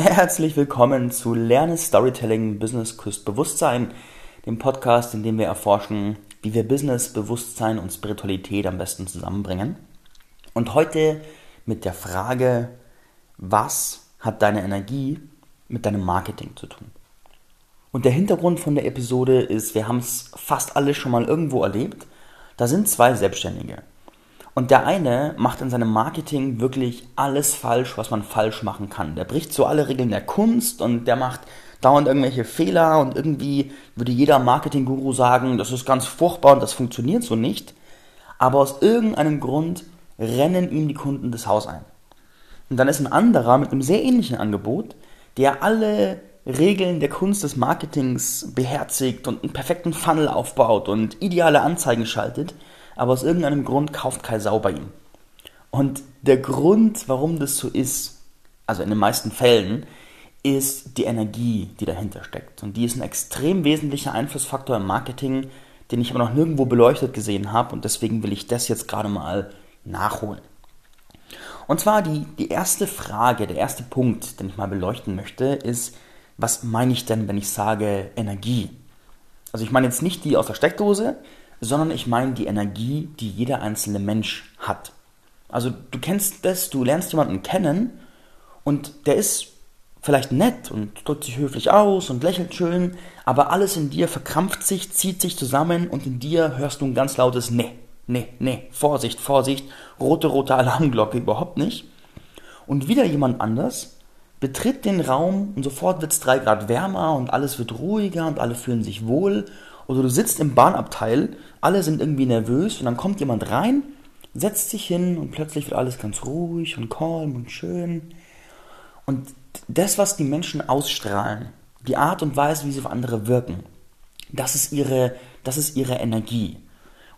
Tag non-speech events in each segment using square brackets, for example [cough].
Herzlich willkommen zu Lerne Storytelling Business Küsst Bewusstsein, dem Podcast, in dem wir erforschen, wie wir Business, Bewusstsein und Spiritualität am besten zusammenbringen. Und heute mit der Frage, was hat deine Energie mit deinem Marketing zu tun? Und der Hintergrund von der Episode ist, wir haben es fast alle schon mal irgendwo erlebt. Da sind zwei Selbstständige. Und der eine macht in seinem Marketing wirklich alles falsch, was man falsch machen kann. Der bricht so alle Regeln der Kunst und der macht dauernd irgendwelche Fehler und irgendwie würde jeder Marketing-Guru sagen, das ist ganz furchtbar und das funktioniert so nicht. Aber aus irgendeinem Grund rennen ihm die Kunden das Haus ein. Und dann ist ein anderer mit einem sehr ähnlichen Angebot, der alle Regeln der Kunst des Marketings beherzigt und einen perfekten Funnel aufbaut und ideale Anzeigen schaltet, aber aus irgendeinem Grund kauft keine Sau bei ihm. Und der Grund, warum das so ist, also in den meisten Fällen, ist die Energie, die dahinter steckt. Und die ist ein extrem wesentlicher Einflussfaktor im Marketing, den ich aber noch nirgendwo beleuchtet gesehen habe. Und deswegen will ich das jetzt gerade mal nachholen. Und zwar die, die erste Frage, der erste Punkt, den ich mal beleuchten möchte, ist, was meine ich denn, wenn ich sage Energie? Also ich meine jetzt nicht die aus der Steckdose, sondern ich meine die Energie, die jeder einzelne Mensch hat. Also du kennst das, du lernst jemanden kennen und der ist vielleicht nett und drückt sich höflich aus und lächelt schön, aber alles in dir verkrampft sich, zieht sich zusammen und in dir hörst du ein ganz lautes Ne, Ne, Ne, Vorsicht, Vorsicht, rote, rote Alarmglocke überhaupt nicht. Und wieder jemand anders betritt den Raum und sofort wird es drei Grad wärmer und alles wird ruhiger und alle fühlen sich wohl. Oder du sitzt im Bahnabteil, alle sind irgendwie nervös und dann kommt jemand rein, setzt sich hin und plötzlich wird alles ganz ruhig und calm und schön. Und das, was die Menschen ausstrahlen, die Art und Weise, wie sie auf andere wirken, das ist ihre, das ist ihre Energie.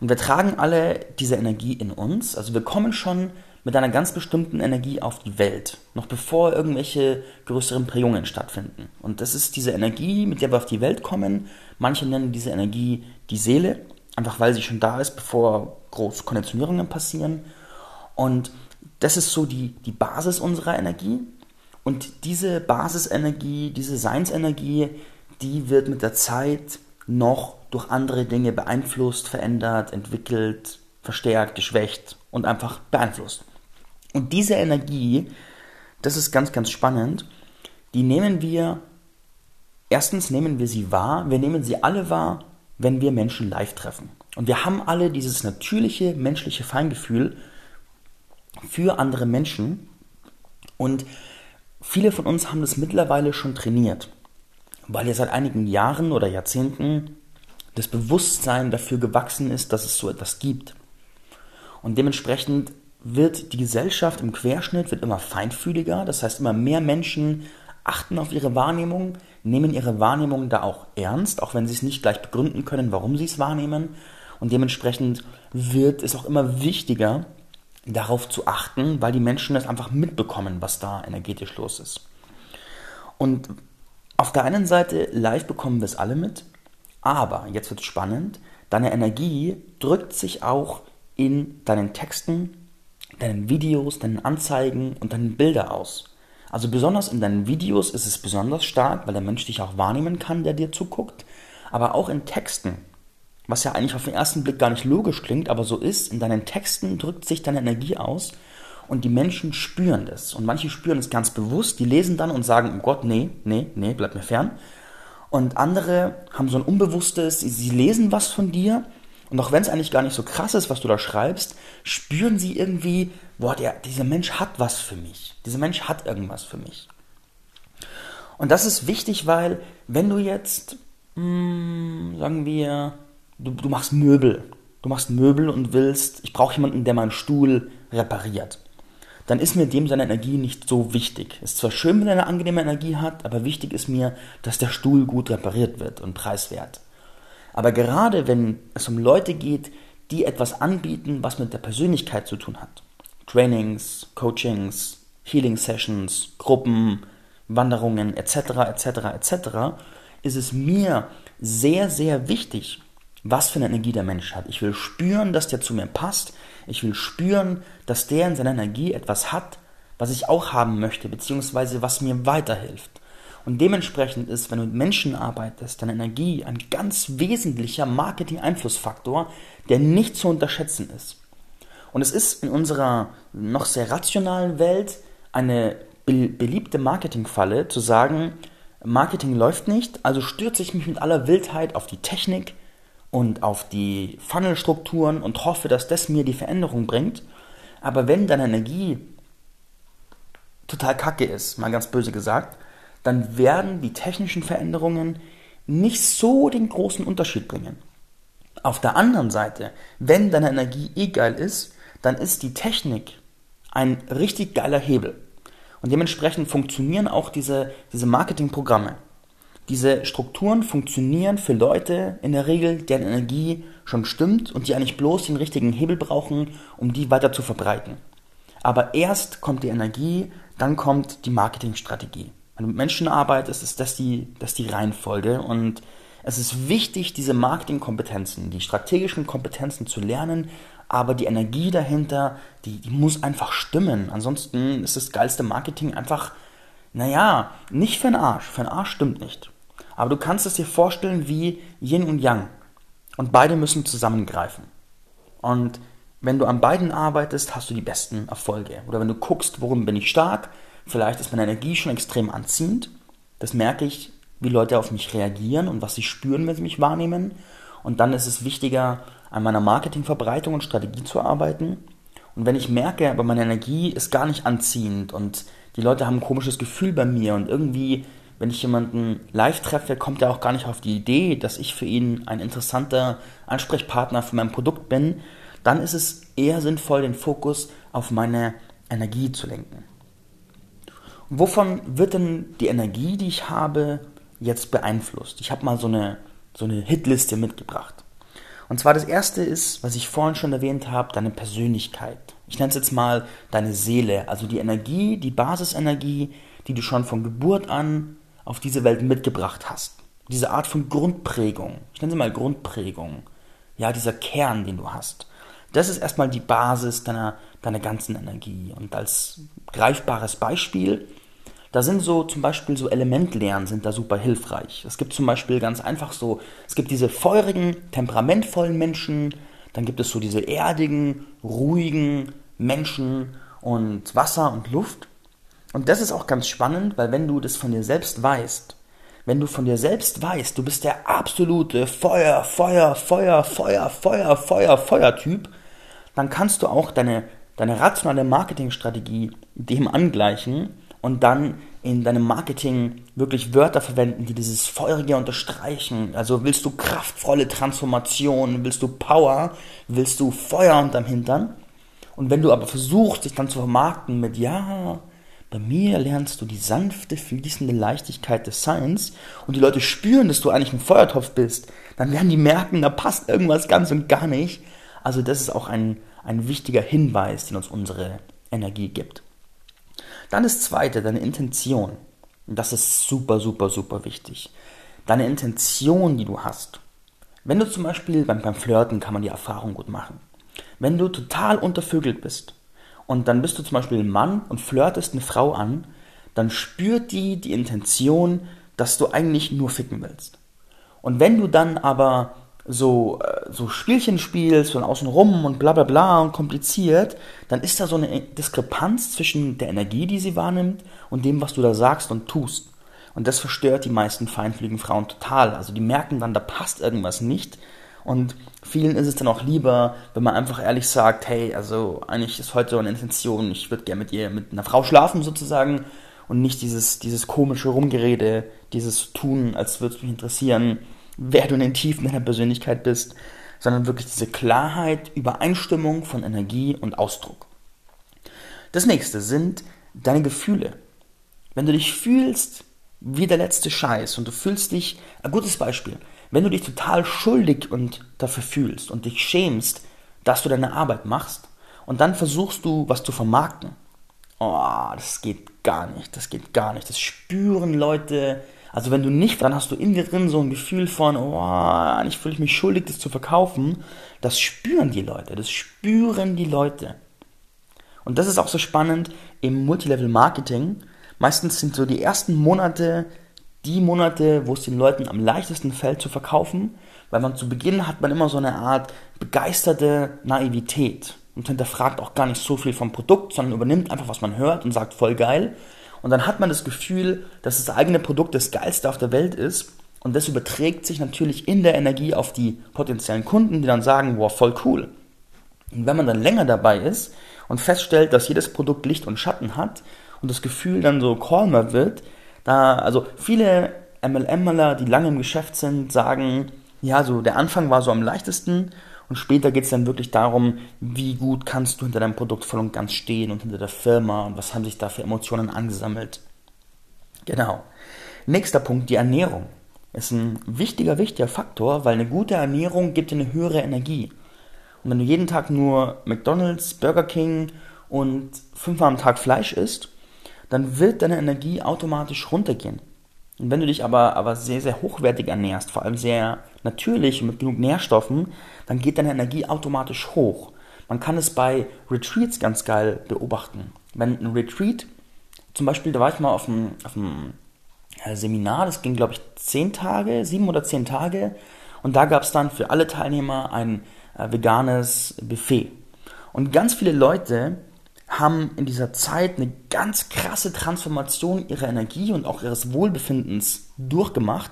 Und wir tragen alle diese Energie in uns. Also wir kommen schon mit einer ganz bestimmten Energie auf die Welt, noch bevor irgendwelche größeren Prägungen stattfinden. Und das ist diese Energie, mit der wir auf die Welt kommen. Manche nennen diese Energie die Seele, einfach weil sie schon da ist, bevor große Konditionierungen passieren. Und das ist so die, die Basis unserer Energie. Und diese Basisenergie, diese Seinsenergie, die wird mit der Zeit noch durch andere Dinge beeinflusst, verändert, entwickelt, verstärkt, geschwächt und einfach beeinflusst. Und diese Energie, das ist ganz, ganz spannend, die nehmen wir, erstens nehmen wir sie wahr, wir nehmen sie alle wahr, wenn wir Menschen live treffen. Und wir haben alle dieses natürliche menschliche Feingefühl für andere Menschen und viele von uns haben das mittlerweile schon trainiert, weil ja seit einigen Jahren oder Jahrzehnten das Bewusstsein dafür gewachsen ist, dass es so etwas gibt. Und dementsprechend wird die Gesellschaft im Querschnitt wird immer feinfühliger, das heißt immer mehr Menschen achten auf ihre Wahrnehmung, nehmen ihre Wahrnehmung da auch ernst, auch wenn sie es nicht gleich begründen können, warum sie es wahrnehmen. Und dementsprechend wird es auch immer wichtiger, darauf zu achten, weil die Menschen es einfach mitbekommen, was da energetisch los ist. Und auf der einen Seite live bekommen wir es alle mit, aber jetzt wird es spannend, deine Energie drückt sich auch in deinen Texten, deinen Videos, deinen Anzeigen und deinen Bildern aus. Also besonders in deinen Videos ist es besonders stark, weil der Mensch dich auch wahrnehmen kann, der dir zuguckt. Aber auch in Texten, was ja eigentlich auf den ersten Blick gar nicht logisch klingt, aber so ist, in deinen Texten drückt sich deine Energie aus und die Menschen spüren das. Und manche spüren es ganz bewusst, die lesen dann und sagen, oh Gott, nee, nee, nee, bleib mir fern. Und andere haben so ein unbewusstes, sie lesen was von dir und auch wenn es eigentlich gar nicht so krass ist, was du da schreibst, spüren sie irgendwie, boah, der, dieser Mensch hat was für mich. Dieser Mensch hat irgendwas für mich. Und das ist wichtig, weil wenn du jetzt, mh, hm, sagen wir, du, du machst Möbel, du machst Möbel und willst, ich brauche jemanden, der meinen Stuhl repariert, dann ist mir dem seine Energie nicht so wichtig. Ist zwar schön, wenn er eine angenehme Energie hat, aber wichtig ist mir, dass der Stuhl gut repariert wird und preiswert. Aber gerade wenn es um Leute geht, die etwas anbieten, was mit der Persönlichkeit zu tun hat, Trainings, Coachings, Healing Sessions, Gruppen, Wanderungen etc. etc. etc. ist es mir sehr, sehr wichtig, was für eine Energie der Mensch hat. Ich will spüren, dass der zu mir passt. Ich will spüren, dass der in seiner Energie etwas hat, was ich auch haben möchte, beziehungsweise was mir weiterhilft. Und dementsprechend ist, wenn du mit Menschen arbeitest, deine Energie ein ganz wesentlicher Marketing-Einflussfaktor, der nicht zu unterschätzen ist. Und es ist in unserer noch sehr rationalen Welt eine beliebte Marketingfalle zu sagen, Marketing läuft nicht, also stürze ich mich mit aller Wildheit auf die Technik und auf die Funnelstrukturen und hoffe, dass das mir die Veränderung bringt. Aber wenn deine Energie total kacke ist, mal ganz böse gesagt, dann werden die technischen Veränderungen nicht so den großen Unterschied bringen. Auf der anderen Seite, wenn deine Energie eh geil ist, dann ist die Technik ein richtig geiler Hebel. Und dementsprechend funktionieren auch diese, diese Marketingprogramme. Diese Strukturen funktionieren für Leute in der Regel, deren Energie schon stimmt und die eigentlich bloß den richtigen Hebel brauchen, um die weiter zu verbreiten. Aber erst kommt die Energie, dann kommt die Marketingstrategie. Wenn du mit Menschen arbeitest, ist das die, das die Reihenfolge und es ist wichtig, diese Marketingkompetenzen, die strategischen Kompetenzen zu lernen, aber die Energie dahinter, die, die muss einfach stimmen. Ansonsten ist das geilste Marketing einfach, naja, nicht für den Arsch. Für den Arsch stimmt nicht. Aber du kannst es dir vorstellen wie Yin und Yang. Und beide müssen zusammengreifen. Und wenn du an beiden arbeitest, hast du die besten Erfolge. Oder wenn du guckst, worum bin ich stark, vielleicht ist meine Energie schon extrem anziehend. Das merke ich wie Leute auf mich reagieren und was sie spüren, wenn sie mich wahrnehmen. Und dann ist es wichtiger, an meiner Marketingverbreitung und Strategie zu arbeiten. Und wenn ich merke, aber meine Energie ist gar nicht anziehend und die Leute haben ein komisches Gefühl bei mir und irgendwie, wenn ich jemanden live treffe, kommt er auch gar nicht auf die Idee, dass ich für ihn ein interessanter Ansprechpartner für mein Produkt bin, dann ist es eher sinnvoll, den Fokus auf meine Energie zu lenken. Wovon wird denn die Energie, die ich habe, jetzt beeinflusst. Ich habe mal so eine, so eine Hitliste mitgebracht. Und zwar das erste ist, was ich vorhin schon erwähnt habe, deine Persönlichkeit. Ich nenne es jetzt mal deine Seele, also die Energie, die Basisenergie, die du schon von Geburt an auf diese Welt mitgebracht hast. Diese Art von Grundprägung. Ich nenne sie mal Grundprägung. Ja, dieser Kern, den du hast. Das ist erstmal die Basis deiner, deiner ganzen Energie. Und als greifbares Beispiel da sind so zum Beispiel so Elementlehren sind da super hilfreich. Es gibt zum Beispiel ganz einfach so, es gibt diese feurigen, temperamentvollen Menschen, dann gibt es so diese erdigen, ruhigen Menschen und Wasser und Luft. Und das ist auch ganz spannend, weil wenn du das von dir selbst weißt, wenn du von dir selbst weißt, du bist der absolute Feuer, Feuer, Feuer, Feuer, Feuer, Feuer, Feuer-Typ, dann kannst du auch deine, deine rationale Marketingstrategie dem angleichen und dann in deinem Marketing wirklich Wörter verwenden, die dieses Feurige unterstreichen. Also willst du kraftvolle Transformation, willst du Power, willst du Feuer unterm Hintern. Und wenn du aber versuchst, dich dann zu vermarkten mit, ja, bei mir lernst du die sanfte, fließende Leichtigkeit des Seins und die Leute spüren, dass du eigentlich ein Feuertopf bist, dann werden die merken, da passt irgendwas ganz und gar nicht. Also das ist auch ein, ein wichtiger Hinweis, den uns unsere Energie gibt. Dann das zweite, deine Intention. das ist super, super, super wichtig. Deine Intention, die du hast. Wenn du zum Beispiel beim, beim Flirten kann man die Erfahrung gut machen. Wenn du total untervögelt bist und dann bist du zum Beispiel ein Mann und flirtest eine Frau an, dann spürt die die Intention, dass du eigentlich nur ficken willst. Und wenn du dann aber so, äh, so Spielchen spielst und außen rum und bla bla bla und kompliziert, dann ist da so eine Diskrepanz zwischen der Energie, die sie wahrnimmt und dem, was du da sagst und tust. Und das verstört die meisten feinfühligen Frauen total. Also die merken dann, da passt irgendwas nicht. Und vielen ist es dann auch lieber, wenn man einfach ehrlich sagt, hey, also eigentlich ist heute eine Intention, ich würde gerne mit ihr, mit einer Frau schlafen sozusagen und nicht dieses, dieses komische Rumgerede, dieses Tun, als würde es mich interessieren, wer du in den Tiefen deiner Persönlichkeit bist, sondern wirklich diese Klarheit, Übereinstimmung von Energie und Ausdruck. Das nächste sind deine Gefühle. Wenn du dich fühlst wie der letzte Scheiß und du fühlst dich, ein gutes Beispiel, wenn du dich total schuldig und dafür fühlst und dich schämst, dass du deine Arbeit machst und dann versuchst du, was zu vermarkten. Oh, das geht gar nicht, das geht gar nicht. Das spüren Leute, also wenn du nicht, dann hast du in dir drin so ein Gefühl von, oh, eigentlich fühle ich mich schuldig, das zu verkaufen. Das spüren die Leute, das spüren die Leute. Und das ist auch so spannend. im Multilevel-Marketing, meistens sind so die ersten Monate die Monate, wo es den Leuten am leichtesten fällt zu verkaufen, weil man zu Beginn hat man immer so eine Art begeisterte Naivität und hinterfragt auch gar nicht so viel vom Produkt, sondern übernimmt einfach, was man hört und sagt voll geil. Und dann hat man das Gefühl, dass das eigene Produkt das geilste auf der Welt ist und das überträgt sich natürlich in der Energie auf die potenziellen Kunden, die dann sagen, wow, voll cool. Und wenn man dann länger dabei ist und feststellt, dass jedes Produkt Licht und Schatten hat und das Gefühl dann so calmer wird, da, also viele MLMler, die lange im Geschäft sind, sagen, ja, so der Anfang war so am leichtesten und später geht es dann wirklich darum, wie gut kannst du hinter deinem Produkt voll und ganz stehen und hinter der Firma und was haben sich da für Emotionen angesammelt. Genau. Nächster Punkt, die Ernährung ist ein wichtiger, wichtiger Faktor, weil eine gute Ernährung gibt dir eine höhere Energie. Und wenn du jeden Tag nur McDonald's, Burger King und fünfmal am Tag Fleisch isst, dann wird deine Energie automatisch runtergehen. Und wenn du dich aber, aber sehr, sehr hochwertig ernährst, vor allem sehr natürlich mit genug Nährstoffen, dann geht deine Energie automatisch hoch. Man kann es bei Retreats ganz geil beobachten. Wenn ein Retreat, zum Beispiel, da war ich mal auf einem, auf einem äh, Seminar, das ging, glaube ich, zehn Tage, sieben oder zehn Tage. Und da gab es dann für alle Teilnehmer ein äh, veganes Buffet. Und ganz viele Leute haben in dieser Zeit eine ganz krasse Transformation ihrer Energie und auch ihres Wohlbefindens durchgemacht.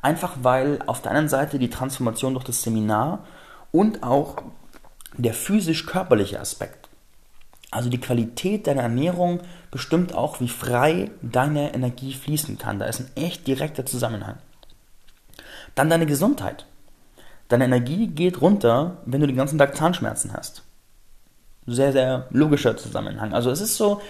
Einfach weil auf der einen Seite die Transformation durch das Seminar und auch der physisch-körperliche Aspekt. Also die Qualität deiner Ernährung bestimmt auch, wie frei deine Energie fließen kann. Da ist ein echt direkter Zusammenhang. Dann deine Gesundheit. Deine Energie geht runter, wenn du den ganzen Tag Zahnschmerzen hast. Sehr, sehr logischer Zusammenhang. Also es ist so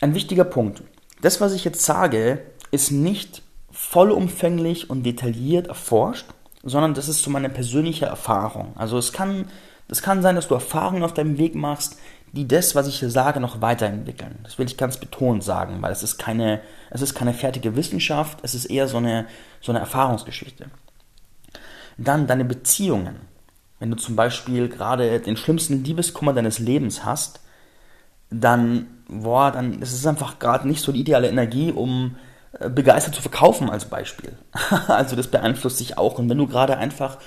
ein wichtiger Punkt. Das, was ich jetzt sage, ist nicht vollumfänglich und detailliert erforscht, sondern das ist so meine persönliche Erfahrung. Also es kann, es kann sein, dass du Erfahrungen auf deinem Weg machst, die das, was ich hier sage, noch weiterentwickeln. Das will ich ganz betont sagen, weil es ist keine, es ist keine fertige Wissenschaft, es ist eher so eine, so eine Erfahrungsgeschichte. Dann deine Beziehungen. Wenn du zum Beispiel gerade den schlimmsten Liebeskummer deines Lebens hast, dann, boah, dann ist es einfach gerade nicht so die ideale Energie, um äh, begeistert zu verkaufen als Beispiel. [laughs] also das beeinflusst sich auch. Und wenn du gerade einfach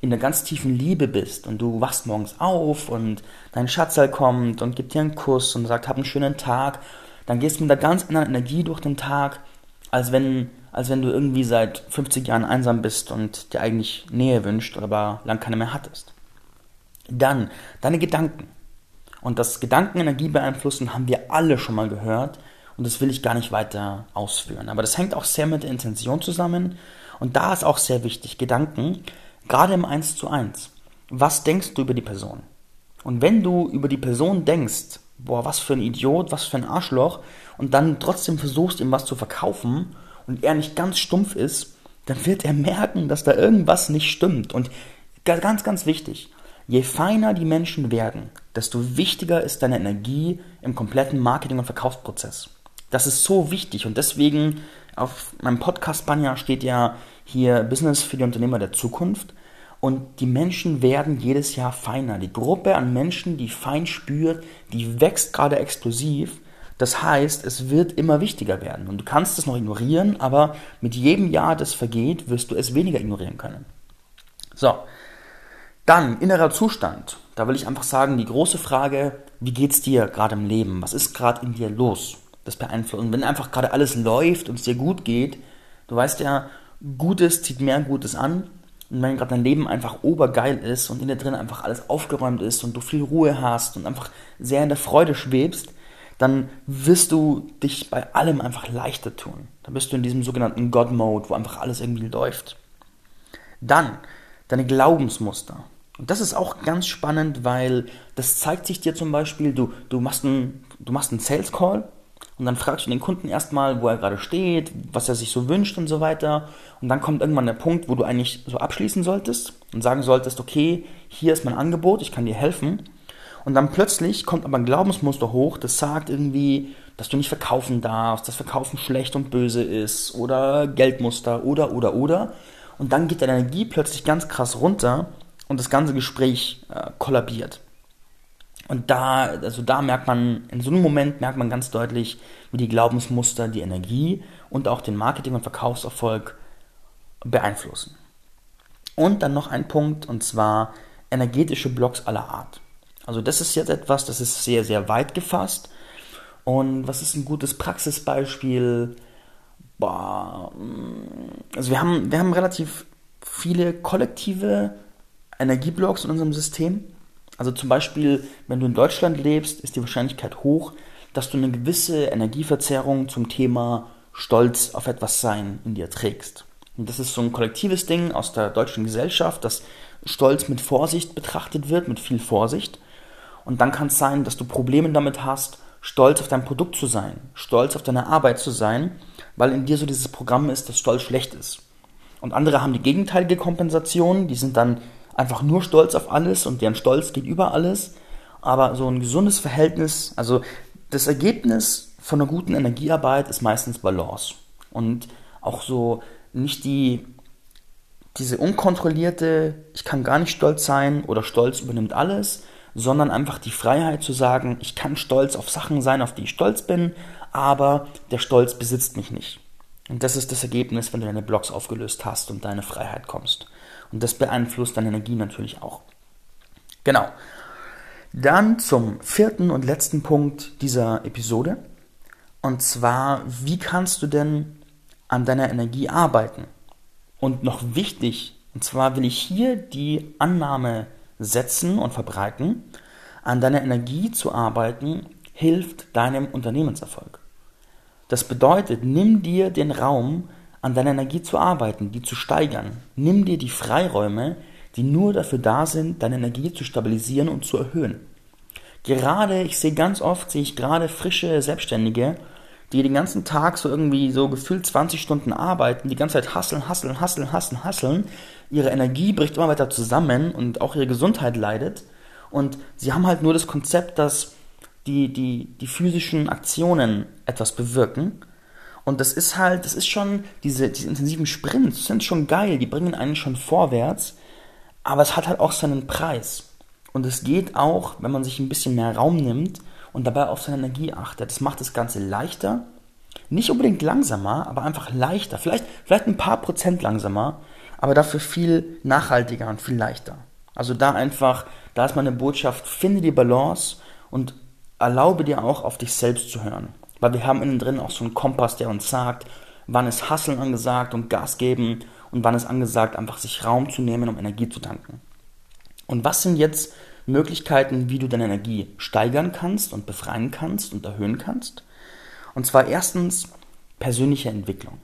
in der ganz tiefen Liebe bist und du wachst morgens auf und dein Schatzal kommt und gibt dir einen Kuss und sagt, hab einen schönen Tag, dann gehst du mit einer ganz anderen Energie durch den Tag, als wenn, als wenn du irgendwie seit 50 Jahren einsam bist und dir eigentlich Nähe wünscht, aber lang keine mehr hattest. Dann deine Gedanken. Und das Gedankenenergie beeinflussen haben wir alle schon mal gehört und das will ich gar nicht weiter ausführen. Aber das hängt auch sehr mit der Intention zusammen und da ist auch sehr wichtig, Gedanken Gerade im 1 zu 1. Was denkst du über die Person? Und wenn du über die Person denkst, boah, was für ein Idiot, was für ein Arschloch, und dann trotzdem versuchst, ihm was zu verkaufen und er nicht ganz stumpf ist, dann wird er merken, dass da irgendwas nicht stimmt. Und ganz, ganz wichtig, je feiner die Menschen werden, desto wichtiger ist deine Energie im kompletten Marketing- und Verkaufsprozess. Das ist so wichtig und deswegen auf meinem Podcast-Banner steht ja hier Business für die Unternehmer der Zukunft. Und die Menschen werden jedes Jahr feiner. Die Gruppe an Menschen, die fein spürt, die wächst gerade explosiv. Das heißt, es wird immer wichtiger werden. Und du kannst es noch ignorieren, aber mit jedem Jahr, das vergeht, wirst du es weniger ignorieren können. So, dann innerer Zustand. Da will ich einfach sagen, die große Frage, wie geht's dir gerade im Leben? Was ist gerade in dir los? Das beeinflusst. Und wenn einfach gerade alles läuft und es dir gut geht, du weißt ja, Gutes zieht mehr Gutes an. Und wenn gerade dein Leben einfach obergeil ist und in dir drin einfach alles aufgeräumt ist und du viel Ruhe hast und einfach sehr in der Freude schwebst, dann wirst du dich bei allem einfach leichter tun. Dann bist du in diesem sogenannten God-Mode, wo einfach alles irgendwie läuft. Dann deine Glaubensmuster. Und das ist auch ganz spannend, weil das zeigt sich dir zum Beispiel, du, du machst einen, du machst einen Sales Call und dann fragst du den Kunden erstmal, wo er gerade steht, was er sich so wünscht und so weiter. Und dann kommt irgendwann der Punkt, wo du eigentlich so abschließen solltest und sagen solltest, okay, hier ist mein Angebot, ich kann dir helfen. Und dann plötzlich kommt aber ein Glaubensmuster hoch, das sagt irgendwie, dass du nicht verkaufen darfst, dass Verkaufen schlecht und böse ist oder Geldmuster oder oder oder. Und dann geht deine Energie plötzlich ganz krass runter und das ganze Gespräch äh, kollabiert. Und da, also da merkt man, in so einem Moment merkt man ganz deutlich, wie die Glaubensmuster die Energie und auch den Marketing- und Verkaufserfolg beeinflussen. Und dann noch ein Punkt, und zwar energetische Blocks aller Art. Also das ist jetzt etwas, das ist sehr, sehr weit gefasst. Und was ist ein gutes Praxisbeispiel? Boah, mm, also wir haben, wir haben relativ viele kollektive Energieblocks in unserem System. Also zum Beispiel, wenn du in Deutschland lebst, ist die Wahrscheinlichkeit hoch, dass du eine gewisse Energieverzerrung zum Thema Stolz auf etwas sein in dir trägst. Und das ist so ein kollektives Ding aus der deutschen Gesellschaft, dass Stolz mit Vorsicht betrachtet wird, mit viel Vorsicht. Und dann kann es sein, dass du Probleme damit hast, stolz auf dein Produkt zu sein, stolz auf deine Arbeit zu sein, weil in dir so dieses Programm ist, dass Stolz schlecht ist. Und andere haben die gegenteilige Kompensation, die sind dann einfach nur stolz auf alles und deren Stolz geht über alles. Aber so ein gesundes Verhältnis, also das Ergebnis von einer guten Energiearbeit ist meistens Balance. Und auch so nicht die, diese unkontrollierte, ich kann gar nicht stolz sein oder Stolz übernimmt alles, sondern einfach die Freiheit zu sagen, ich kann stolz auf Sachen sein, auf die ich stolz bin, aber der Stolz besitzt mich nicht. Und das ist das Ergebnis, wenn du deine Blocks aufgelöst hast und deine Freiheit kommst. Und das beeinflusst deine Energie natürlich auch. Genau. Dann zum vierten und letzten Punkt dieser Episode. Und zwar, wie kannst du denn an deiner Energie arbeiten? Und noch wichtig, und zwar will ich hier die Annahme setzen und verbreiten, an deiner Energie zu arbeiten, hilft deinem Unternehmenserfolg. Das bedeutet, nimm dir den Raum, an deiner Energie zu arbeiten, die zu steigern. Nimm dir die Freiräume, die nur dafür da sind, deine Energie zu stabilisieren und zu erhöhen. Gerade, ich sehe ganz oft, sehe ich gerade frische Selbstständige, die den ganzen Tag so irgendwie so gefühlt 20 Stunden arbeiten, die ganze Zeit hasseln, hasseln, hasseln, hasseln, hasseln. Ihre Energie bricht immer weiter zusammen und auch ihre Gesundheit leidet. Und sie haben halt nur das Konzept, dass die, die, die physischen Aktionen etwas bewirken. Und das ist halt, das ist schon, diese, diese intensiven Sprints sind schon geil, die bringen einen schon vorwärts, aber es hat halt auch seinen Preis. Und es geht auch, wenn man sich ein bisschen mehr Raum nimmt und dabei auf seine Energie achtet. Das macht das Ganze leichter, nicht unbedingt langsamer, aber einfach leichter. Vielleicht, vielleicht ein paar Prozent langsamer, aber dafür viel nachhaltiger und viel leichter. Also da einfach, da ist meine Botschaft, finde die Balance und erlaube dir auch auf dich selbst zu hören. Weil wir haben innen drin auch so einen Kompass, der uns sagt, wann ist Hasseln angesagt und Gas geben und wann ist angesagt, einfach sich Raum zu nehmen, um Energie zu tanken. Und was sind jetzt Möglichkeiten, wie du deine Energie steigern kannst und befreien kannst und erhöhen kannst? Und zwar erstens persönliche Entwicklung.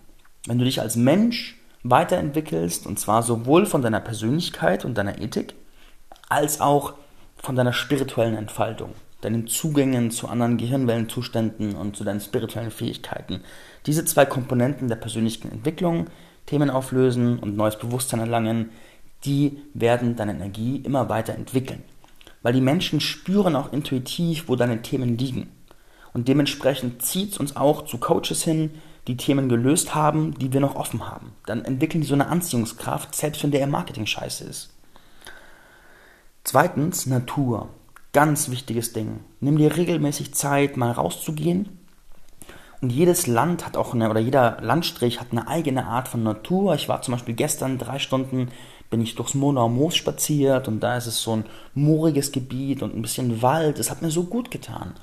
Wenn du dich als Mensch weiterentwickelst, und zwar sowohl von deiner Persönlichkeit und deiner Ethik, als auch von deiner spirituellen Entfaltung deinen Zugängen zu anderen Gehirnwellenzuständen und zu deinen spirituellen Fähigkeiten. Diese zwei Komponenten der persönlichen Entwicklung, Themen auflösen und neues Bewusstsein erlangen, die werden deine Energie immer weiter entwickeln. Weil die Menschen spüren auch intuitiv, wo deine Themen liegen. Und dementsprechend zieht es uns auch zu Coaches hin, die Themen gelöst haben, die wir noch offen haben. Dann entwickeln die so eine Anziehungskraft, selbst wenn der Marketing scheiße ist. Zweitens, Natur. Ganz wichtiges Ding. Nimm dir regelmäßig Zeit, mal rauszugehen. Und jedes Land hat auch eine, oder jeder Landstrich hat eine eigene Art von Natur. Ich war zum Beispiel gestern drei Stunden, bin ich durchs Monau Moos spaziert und da ist es so ein mooriges Gebiet und ein bisschen Wald. Es hat mir so gut getan.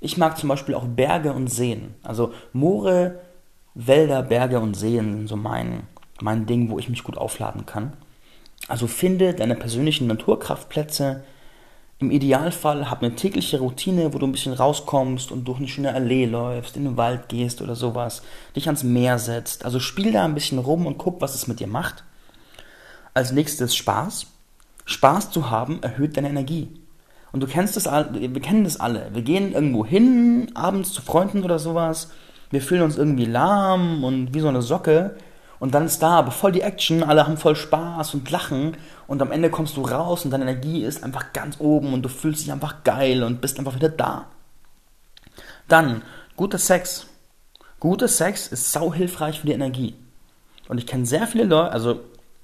Ich mag zum Beispiel auch Berge und Seen. Also Moore, Wälder, Berge und Seen sind so mein, mein Ding, wo ich mich gut aufladen kann. Also finde deine persönlichen Naturkraftplätze, im Idealfall hab eine tägliche Routine, wo du ein bisschen rauskommst und durch eine schöne Allee läufst, in den Wald gehst oder sowas, dich ans Meer setzt. Also spiel da ein bisschen rum und guck, was es mit dir macht. Als nächstes Spaß. Spaß zu haben erhöht deine Energie. Und du kennst das wir kennen das alle. Wir gehen irgendwo hin, abends zu Freunden oder sowas. Wir fühlen uns irgendwie lahm und wie so eine Socke und dann ist da aber voll die Action, alle haben voll Spaß und lachen und am Ende kommst du raus und deine Energie ist einfach ganz oben und du fühlst dich einfach geil und bist einfach wieder da. Dann, guter Sex. Guter Sex ist sau hilfreich für die Energie. Und ich kenne sehr viele Leute, also,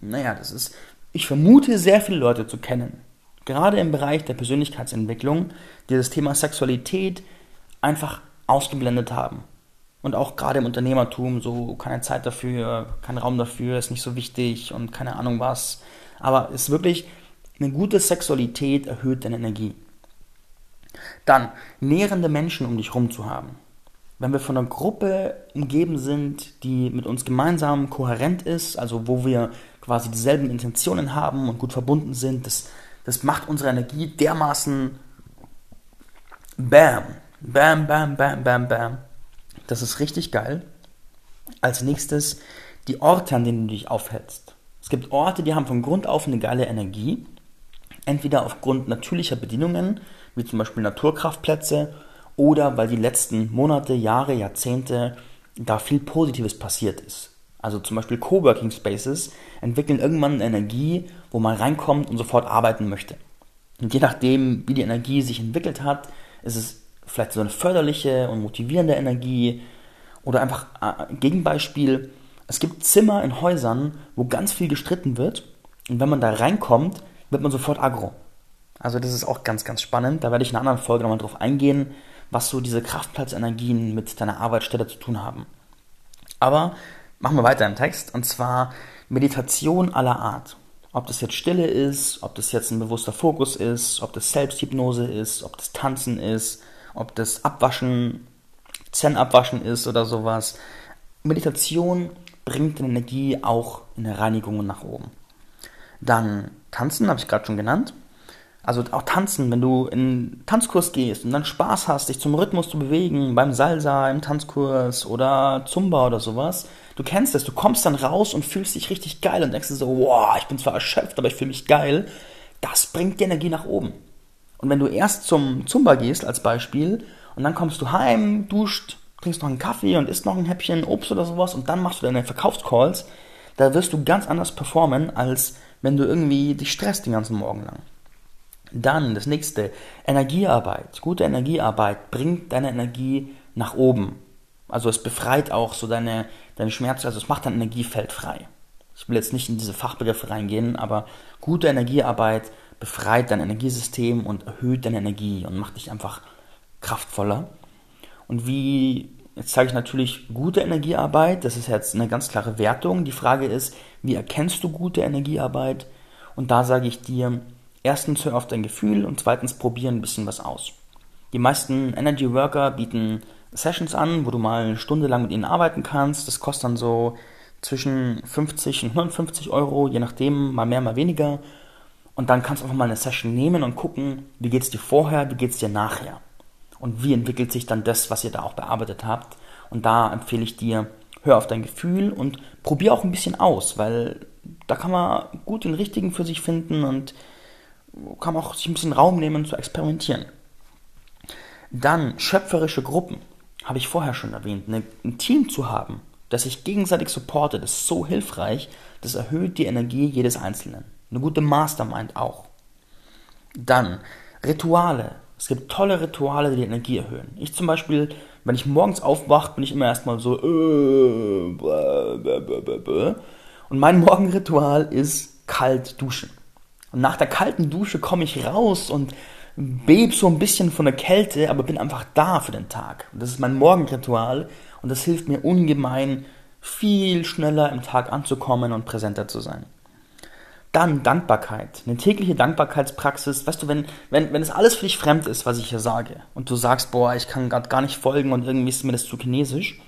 naja, das ist, ich vermute sehr viele Leute zu kennen, gerade im Bereich der Persönlichkeitsentwicklung, die das Thema Sexualität einfach ausgeblendet haben. Und auch gerade im Unternehmertum, so keine Zeit dafür, kein Raum dafür, ist nicht so wichtig und keine Ahnung was. Aber es ist wirklich eine gute Sexualität erhöht deine Energie. Dann nährende Menschen um dich herum zu haben. Wenn wir von einer Gruppe umgeben sind, die mit uns gemeinsam kohärent ist, also wo wir quasi dieselben Intentionen haben und gut verbunden sind, das, das macht unsere Energie dermaßen Bam, Bam, Bam, Bam, Bam, Bam. Das ist richtig geil. Als nächstes die Orte, an denen du dich aufhältst. Es gibt Orte, die haben von Grund auf eine geile Energie. Entweder aufgrund natürlicher Bedingungen, wie zum Beispiel Naturkraftplätze, oder weil die letzten Monate, Jahre, Jahrzehnte da viel Positives passiert ist. Also zum Beispiel Coworking Spaces entwickeln irgendwann eine Energie, wo man reinkommt und sofort arbeiten möchte. Und je nachdem, wie die Energie sich entwickelt hat, ist es vielleicht so eine förderliche und motivierende Energie oder einfach ein äh, Gegenbeispiel. Es gibt Zimmer in Häusern, wo ganz viel gestritten wird und wenn man da reinkommt, wird man sofort aggro. Also das ist auch ganz, ganz spannend. Da werde ich in einer anderen Folge nochmal drauf eingehen, was so diese Kraftplatzenergien mit deiner Arbeitsstelle zu tun haben. Aber machen wir weiter im Text und zwar Meditation aller Art. Ob das jetzt Stille ist, ob das jetzt ein bewusster Fokus ist, ob das Selbsthypnose ist, ob das Tanzen ist, ob das Abwaschen, Zen-Abwaschen ist oder sowas. Meditation bringt die Energie auch in der Reinigung nach oben. Dann Tanzen, habe ich gerade schon genannt. Also auch tanzen, wenn du in einen Tanzkurs gehst und dann Spaß hast, dich zum Rhythmus zu bewegen, beim Salsa, im Tanzkurs oder Zumba oder sowas. Du kennst es, du kommst dann raus und fühlst dich richtig geil und denkst dir so, wow, ich bin zwar erschöpft, aber ich fühle mich geil. Das bringt die Energie nach oben. Und wenn du erst zum Zumba gehst als Beispiel und dann kommst du heim, duscht, trinkst noch einen Kaffee und isst noch ein Häppchen Obst oder sowas und dann machst du deine Verkaufscalls, da wirst du ganz anders performen, als wenn du irgendwie dich stresst den ganzen Morgen lang. Dann das nächste, Energiearbeit. Gute Energiearbeit bringt deine Energie nach oben. Also es befreit auch so deine, deine Schmerzen, also es macht dein Energiefeld frei. Ich will jetzt nicht in diese Fachbegriffe reingehen, aber gute Energiearbeit befreit dein Energiesystem und erhöht deine Energie und macht dich einfach kraftvoller. Und wie, jetzt zeige ich natürlich gute Energiearbeit, das ist jetzt eine ganz klare Wertung. Die Frage ist, wie erkennst du gute Energiearbeit? Und da sage ich dir, Erstens hör auf dein Gefühl und zweitens probier ein bisschen was aus. Die meisten Energy Worker bieten Sessions an, wo du mal eine Stunde lang mit ihnen arbeiten kannst. Das kostet dann so zwischen 50 und 150 Euro, je nachdem, mal mehr, mal weniger. Und dann kannst du einfach mal eine Session nehmen und gucken, wie geht's dir vorher, wie geht's dir nachher. Und wie entwickelt sich dann das, was ihr da auch bearbeitet habt. Und da empfehle ich dir, hör auf dein Gefühl und probier auch ein bisschen aus, weil da kann man gut den richtigen für sich finden und kann man auch sich ein bisschen Raum nehmen zu experimentieren. Dann schöpferische Gruppen, habe ich vorher schon erwähnt. Eine, ein Team zu haben, das sich gegenseitig supportet, ist so hilfreich, das erhöht die Energie jedes Einzelnen. Eine gute Mastermind auch. Dann Rituale. Es gibt tolle Rituale, die die Energie erhöhen. Ich zum Beispiel, wenn ich morgens aufwache, bin ich immer erstmal so. Äh, und mein [laughs] Morgenritual ist kalt duschen. Und nach der kalten Dusche komme ich raus und beb so ein bisschen von der Kälte, aber bin einfach da für den Tag. Und das ist mein Morgenritual und das hilft mir ungemein, viel schneller im Tag anzukommen und präsenter zu sein. Dann Dankbarkeit, eine tägliche Dankbarkeitspraxis. Weißt du, wenn, wenn, wenn es alles für dich fremd ist, was ich hier sage, und du sagst, boah, ich kann gerade gar nicht folgen und irgendwie ist mir das zu chinesisch,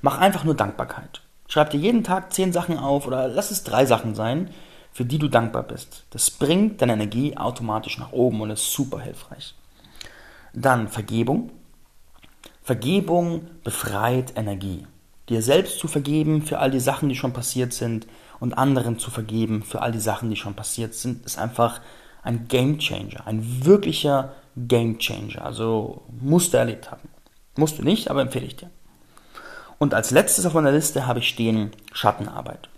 mach einfach nur Dankbarkeit. Schreib dir jeden Tag zehn Sachen auf oder lass es drei Sachen sein, für die du dankbar bist. Das bringt deine Energie automatisch nach oben und ist super hilfreich. Dann Vergebung. Vergebung befreit Energie. Dir selbst zu vergeben für all die Sachen, die schon passiert sind und anderen zu vergeben für all die Sachen, die schon passiert sind, ist einfach ein Game Changer, ein wirklicher Game Changer. Also musst du erlebt haben. Musst du nicht, aber empfehle ich dir. Und als letztes auf meiner Liste habe ich stehen Schattenarbeit.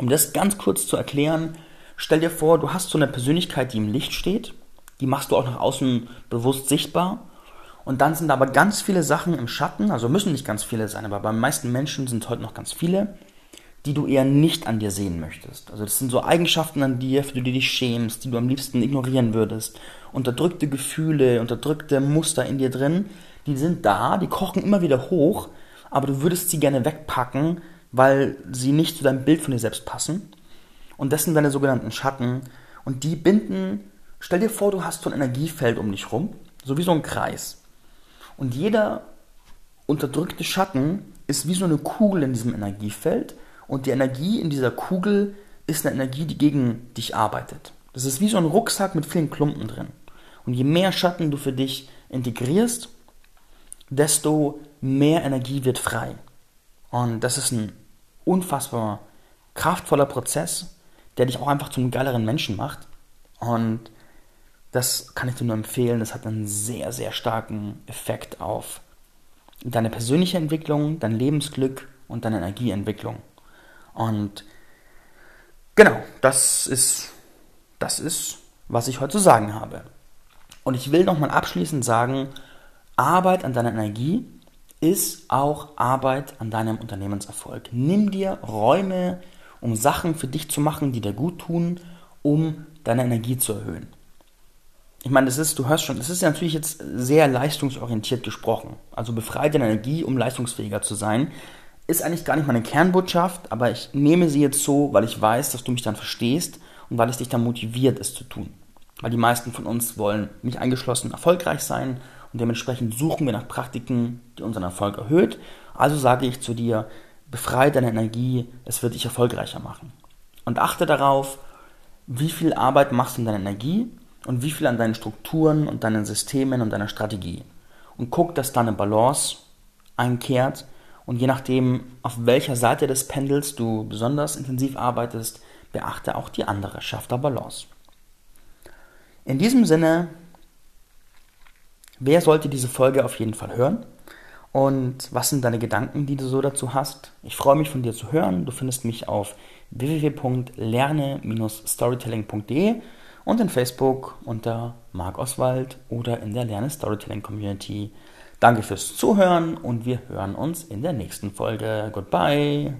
Um das ganz kurz zu erklären, stell dir vor, du hast so eine Persönlichkeit, die im Licht steht, die machst du auch nach außen bewusst sichtbar. Und dann sind aber ganz viele Sachen im Schatten, also müssen nicht ganz viele sein, aber bei den meisten Menschen sind heute noch ganz viele, die du eher nicht an dir sehen möchtest. Also das sind so Eigenschaften an dir, für die du dich schämst, die du am liebsten ignorieren würdest. Unterdrückte Gefühle, unterdrückte Muster in dir drin, die sind da, die kochen immer wieder hoch, aber du würdest sie gerne wegpacken, weil sie nicht zu deinem Bild von dir selbst passen. Und das sind deine sogenannten Schatten. Und die binden, stell dir vor, du hast so ein Energiefeld um dich rum, so wie so ein Kreis. Und jeder unterdrückte Schatten ist wie so eine Kugel in diesem Energiefeld und die Energie in dieser Kugel ist eine Energie, die gegen dich arbeitet. Das ist wie so ein Rucksack mit vielen Klumpen drin. Und je mehr Schatten du für dich integrierst, desto mehr Energie wird frei. Und das ist ein unfassbar kraftvoller Prozess, der dich auch einfach zum geileren Menschen macht. Und das kann ich dir nur empfehlen. Das hat einen sehr, sehr starken Effekt auf deine persönliche Entwicklung, dein Lebensglück und deine Energieentwicklung. Und genau, das ist, das ist, was ich heute zu sagen habe. Und ich will nochmal abschließend sagen, Arbeit an deiner Energie ist auch Arbeit an deinem Unternehmenserfolg. Nimm dir Räume, um Sachen für dich zu machen, die dir gut tun, um deine Energie zu erhöhen. Ich meine, das ist, du hörst schon, das ist ja natürlich jetzt sehr leistungsorientiert gesprochen. Also befreie deine Energie, um leistungsfähiger zu sein ist eigentlich gar nicht meine Kernbotschaft, aber ich nehme sie jetzt so, weil ich weiß, dass du mich dann verstehst und weil es dich dann motiviert, es zu tun. Weil die meisten von uns wollen, mich eingeschlossen, erfolgreich sein und dementsprechend suchen wir nach Praktiken, die unseren Erfolg erhöht. Also sage ich zu dir, befreie deine Energie, es wird dich erfolgreicher machen. Und achte darauf, wie viel Arbeit machst du in deiner Energie und wie viel an deinen Strukturen und deinen Systemen und deiner Strategie. Und guck, dass da eine Balance einkehrt und je nachdem, auf welcher Seite des Pendels du besonders intensiv arbeitest, beachte auch die andere, schaff da Balance. In diesem Sinne, wer sollte diese Folge auf jeden Fall hören? Und was sind deine Gedanken, die du so dazu hast? Ich freue mich von dir zu hören. Du findest mich auf www.lerne-storytelling.de und in Facebook unter Marc Oswald oder in der Lerne Storytelling Community Danke fürs Zuhören und wir hören uns in der nächsten Folge. Goodbye.